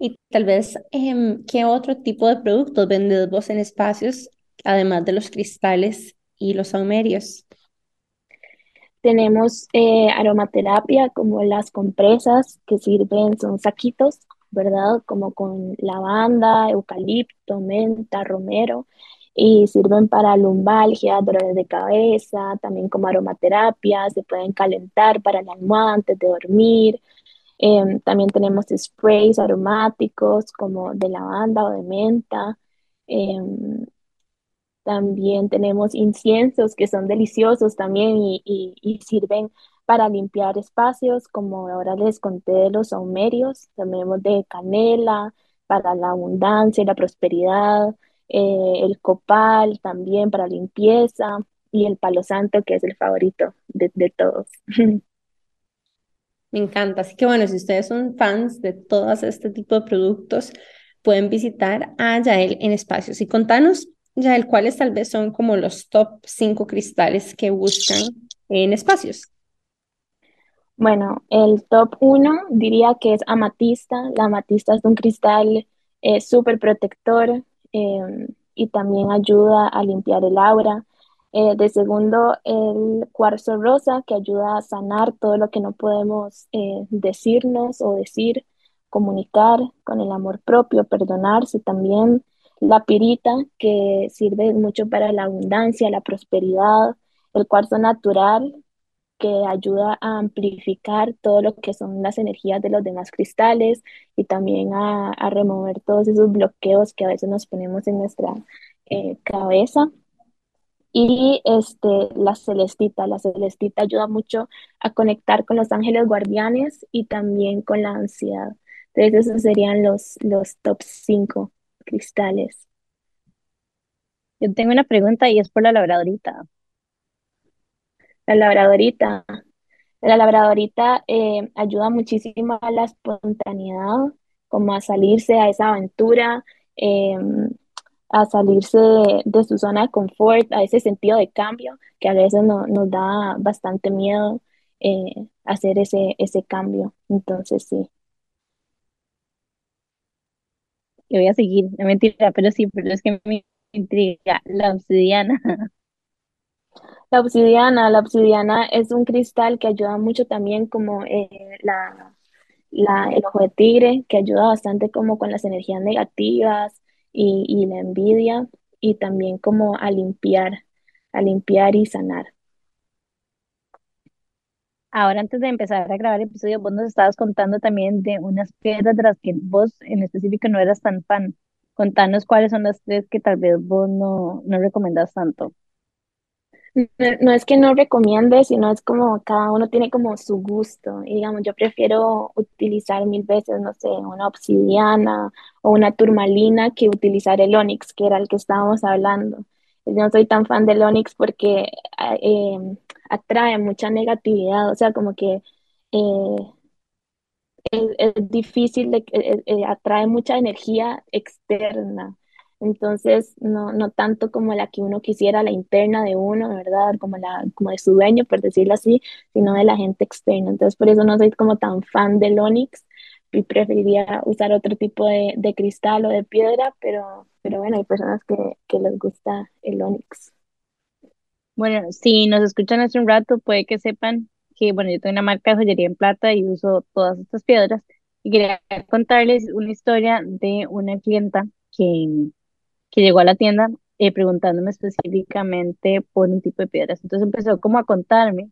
Y tal vez, em, ¿qué otro tipo de productos vendes vos en espacios, además de los cristales y los saumerios? Tenemos eh, aromaterapia como las compresas que sirven, son saquitos ¿verdad? Como con lavanda, eucalipto, menta, romero. y sirven para lumbalgia, dolores de cabeza, también como aromaterapia, se pueden calentar para la almohada antes de dormir. Em, también tenemos sprays aromáticos como de lavanda o de menta. Em, también tenemos inciensos que son deliciosos también y, y, sirven para limpiar espacios, como ahora les conté de los saumerios, tenemos de canela para la abundancia y la prosperidad, eh, el copal también para limpieza y el palo santo que es el favorito de, de todos. Me encanta. Así que bueno, si ustedes son fans de todos este tipo de productos, pueden visitar a Yael en espacios y contanos ya el cuáles tal vez son como los top 5 cristales que buscan en espacios. Bueno, el top 1 diría que es amatista. La amatista es un cristal eh, súper protector em, y también ayuda a limpiar el aura. Eh, de segundo, el cuarzo rosa, que ayuda a sanar todo lo que no podemos eh, decirnos o decir, comunicar con el amor propio, perdonarse también la pirita, que sirve mucho para la abundancia, la prosperidad, el cuarzo natural, que ayuda a amplificar todo lo que son las energías de los demás cristales y también a, remover todos esos bloqueos que a veces nos ponemos en nuestra eh, cabeza. Y este, la celestita, la celestita ayuda mucho a conectar con los ángeles guardianes y también con la ansiedad. Entonces, esos serían los, los top 5 cristales. Yo tengo una pregunta y es por la labradorita. La labradorita. La labradorita eh, ayuda muchísimo a la espontaneidad, como a salirse a esa aventura, em, a salirse de, su zona de confort, a ese sentido de cambio que a veces nos da bastante miedo eh, hacer ese, ese cambio. Entonces, sí. Le voy a seguir, no mentira, pero sí, pero es que me intriga la obsidiana. La obsidiana, la obsidiana es un cristal que ayuda mucho también como eh, la, la, el ojo de tigre, que ayuda bastante como con las energías negativas y, y la envidia y también como a limpiar, a limpiar y sanar. Ahora, antes de empezar a grabar el episodio, vos nos estabas contando también de unas piedras de las que vos en específico no eras tan fan. Contanos cuáles son las tres que tal vez vos no, no recomendas tanto. No, es que no recomiende, sino es como cada uno tiene como su gusto. Y digamos, yo prefiero utilizar mil veces, no sé, una obsidiana o una turmalina que utilizar el onix, que era el que estábamos hablando. Yo no soy tan fan del onix porque eh, atrae mucha negatividad, o sea, como que eh, es, difícil, de, eh, eh, atrae mucha energía externa. Entonces, no, no tanto como la que uno quisiera, la interna de uno, ¿verdad? Como, la, como de su dueño, por decirlo así, sino de la gente externa. Entonces, por eso no soy como tan fan del Onix y preferiría usar otro tipo de, de cristal o de piedra, pero, pero bueno, hay personas que, que les gusta el Onix. Bueno, si nos escuchan hace un rato, puede que sepan que, bueno, yo tengo una marca de joyería en plata y uso todas estas piedras. Y quería contarles una historia de una clienta que, que llegó a la tienda eh, preguntándome específicamente por un tipo de piedras. Entonces empezó como a contarme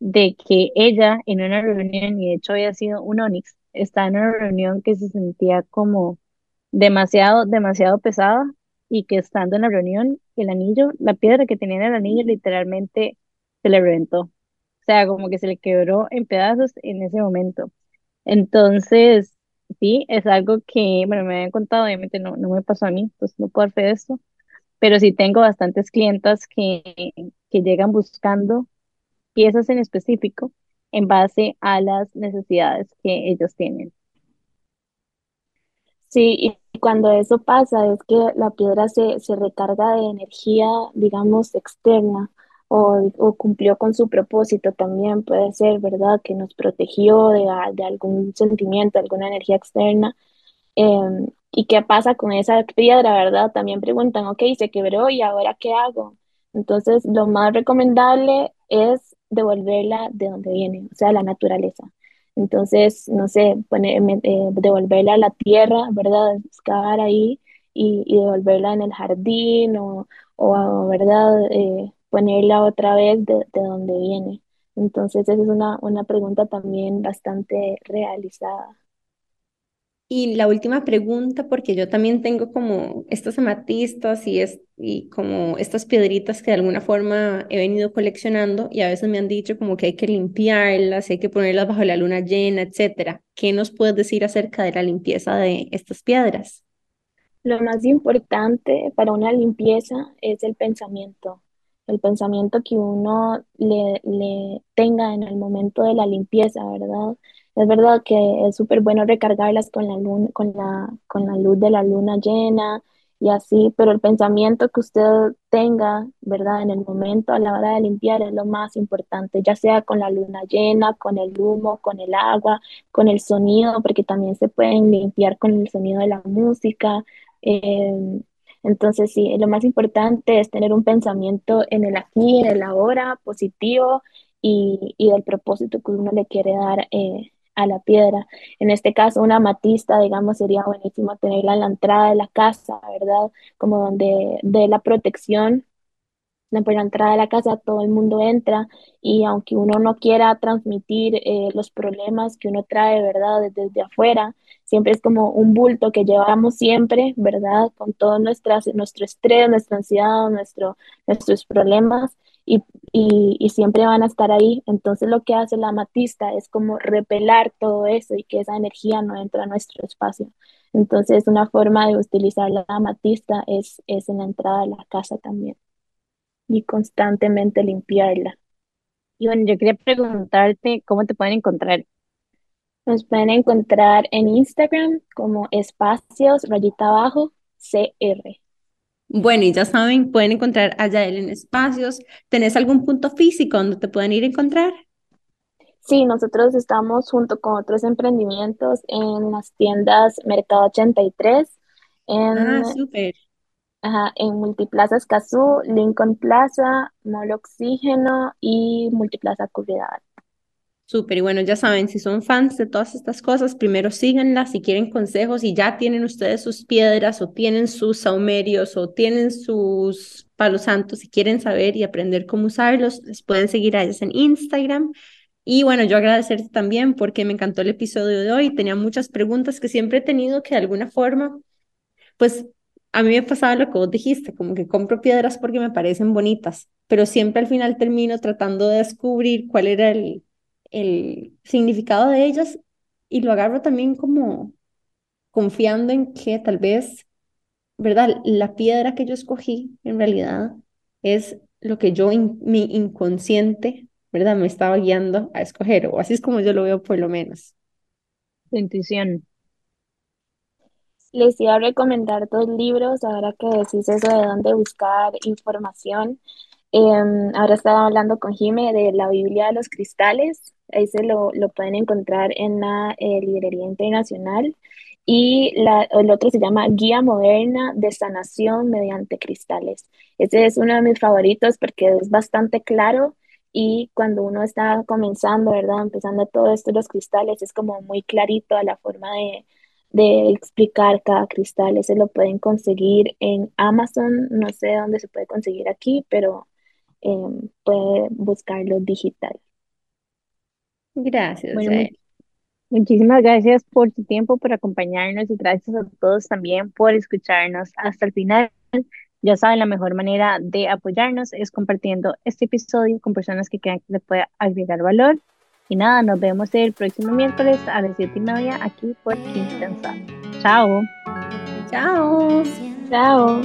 de que ella en una reunión, y de hecho había sido un Onix, estaba en una reunión que se sentía como demasiado, demasiado pesada y que estando en la reunión, el anillo, la piedra que tenía en el anillo literalmente se le reventó. O sea, como que se le quebró en pedazos en ese momento. Entonces, sí, es algo que, bueno, me habían contado, obviamente no, no me pasó a mí, pues no puedo hacer esto, pero sí tengo bastantes clientas que, que llegan buscando piezas en específico en base a las necesidades que ellos tienen. Sí, y cuando eso pasa es que la piedra se, se recarga de energía, digamos, externa o, o cumplió con su propósito también, puede ser, ¿verdad? Que nos protegió de, de algún sentimiento, alguna energía externa. Em, ¿y qué pasa con esa piedra, verdad? También preguntan, ok, se quebró y ahora qué hago? Entonces, lo más recomendable es devolverla de donde viene, o sea, la naturaleza. Entonces, no sé, poner, eh, devolverla a la tierra, ¿verdad? Excavar ahí y, devolverla en el jardín o, o ¿verdad? Eh, ponerla otra vez de, de donde viene. Entonces, esa es una, una pregunta también bastante realizada. Y la última pregunta, porque yo también tengo como estas amatistas y, es, y como estas piedritas que de alguna forma he venido coleccionando y a veces me han dicho como que hay que limpiarlas, hay que ponerlas bajo la luna llena, etcétera. ¿Qué nos puedes decir acerca de la limpieza de estas piedras? Lo más importante para una limpieza es el pensamiento, el pensamiento que uno le, le tenga en el momento de la limpieza, ¿verdad? Es verdad que es súper bueno recargarlas con la luna, con la, con la luz de la luna llena y así, pero el pensamiento que usted tenga, ¿verdad? En el momento, a la hora de limpiar, es lo más importante, ya sea con la luna llena, con el humo, con el agua, con el sonido, porque también se pueden limpiar con el sonido de la música. Em, entonces, sí, lo más importante es tener un pensamiento en el aquí, en el ahora, positivo y, y del propósito que uno le quiere dar eh, a la piedra. En este caso, una matista, digamos, sería buenísimo tenerla en la entrada de la casa, ¿verdad? Como donde de la protección por la entrada de la casa todo el mundo entra y aunque uno no quiera transmitir eh, los problemas que uno trae, ¿verdad? Desde, afuera, siempre es como un bulto que llevamos siempre, ¿verdad? Con todo nuestras, nuestro estrés, nuestra ansiedad, nuestro, nuestros problemas y, y, siempre van a estar ahí. Entonces lo que hace la amatista es como repelar todo eso y que esa energía no entre a nuestro espacio. Entonces una forma de utilizar la amatista es, es en la entrada de la casa también y constantemente limpiarla. Y bueno, yo quería preguntarte cómo te pueden encontrar. Nos pueden encontrar en Instagram como espacios rayita abajo CR. Bueno, y ya saben, pueden encontrar a Yael en espacios. ¿Tenés algún punto físico donde te pueden ir a encontrar? Sí, nosotros estamos junto con otros emprendimientos en las tiendas Mercado 83, en, ah, súper. Ajá, en Multiplaza Escazú, Lincoln Plaza, Mall Oxígeno y Multiplaza Curridabat. Súper, y bueno, ya saben, si son fans de todas estas cosas, primero síganlas, si quieren consejos, y ya tienen ustedes sus piedras o tienen sus saumerios o tienen sus palos santos, si quieren saber y aprender cómo usarlos, les pueden seguir a ellos en Instagram. Y bueno, yo agradecerte también porque me encantó el episodio de hoy, tenía muchas preguntas que siempre he tenido que de alguna forma, pues a mí me pasaba lo que vos dijiste, como que compro piedras porque me parecen bonitas, pero siempre al final termino tratando de descubrir cuál era el, el significado de ellas y lo agarro también como confiando en que tal vez, ¿verdad? La piedra que yo escogí en realidad es lo que yo, mi inconsciente, ¿verdad? Me estaba guiando a escoger, o así es como yo lo veo por lo menos. Tu intuición. Les iba a recomendar dos libros, ahora que decís eso de dónde buscar información. Em, ahora estaba hablando con Jime de la Biblia de los Cristales, ahí se lo, lo pueden encontrar en la eh, Librería Internacional. Y la, el otro se llama Guía Moderna de Sanación mediante Cristales. Ese es uno de mis favoritos porque es bastante claro y cuando uno está comenzando, ¿verdad? Empezando todo esto, los cristales, es como muy clarito a la forma de, de explicar cada cristal. Ese lo pueden conseguir en Amazon, no sé dónde se puede conseguir aquí, pero eh, puede buscarlo digital. Gracias. muchísimas gracias por tu tiempo, por acompañarnos y gracias a todos también por escucharnos hasta el final. Ya saben, la mejor manera de apoyarnos es compartiendo este episodio con personas que crean que le pueda agregar valor. Y nada, nos vemos el próximo miércoles a las 7 y media aquí por Kingston Chao. Chao. Chao.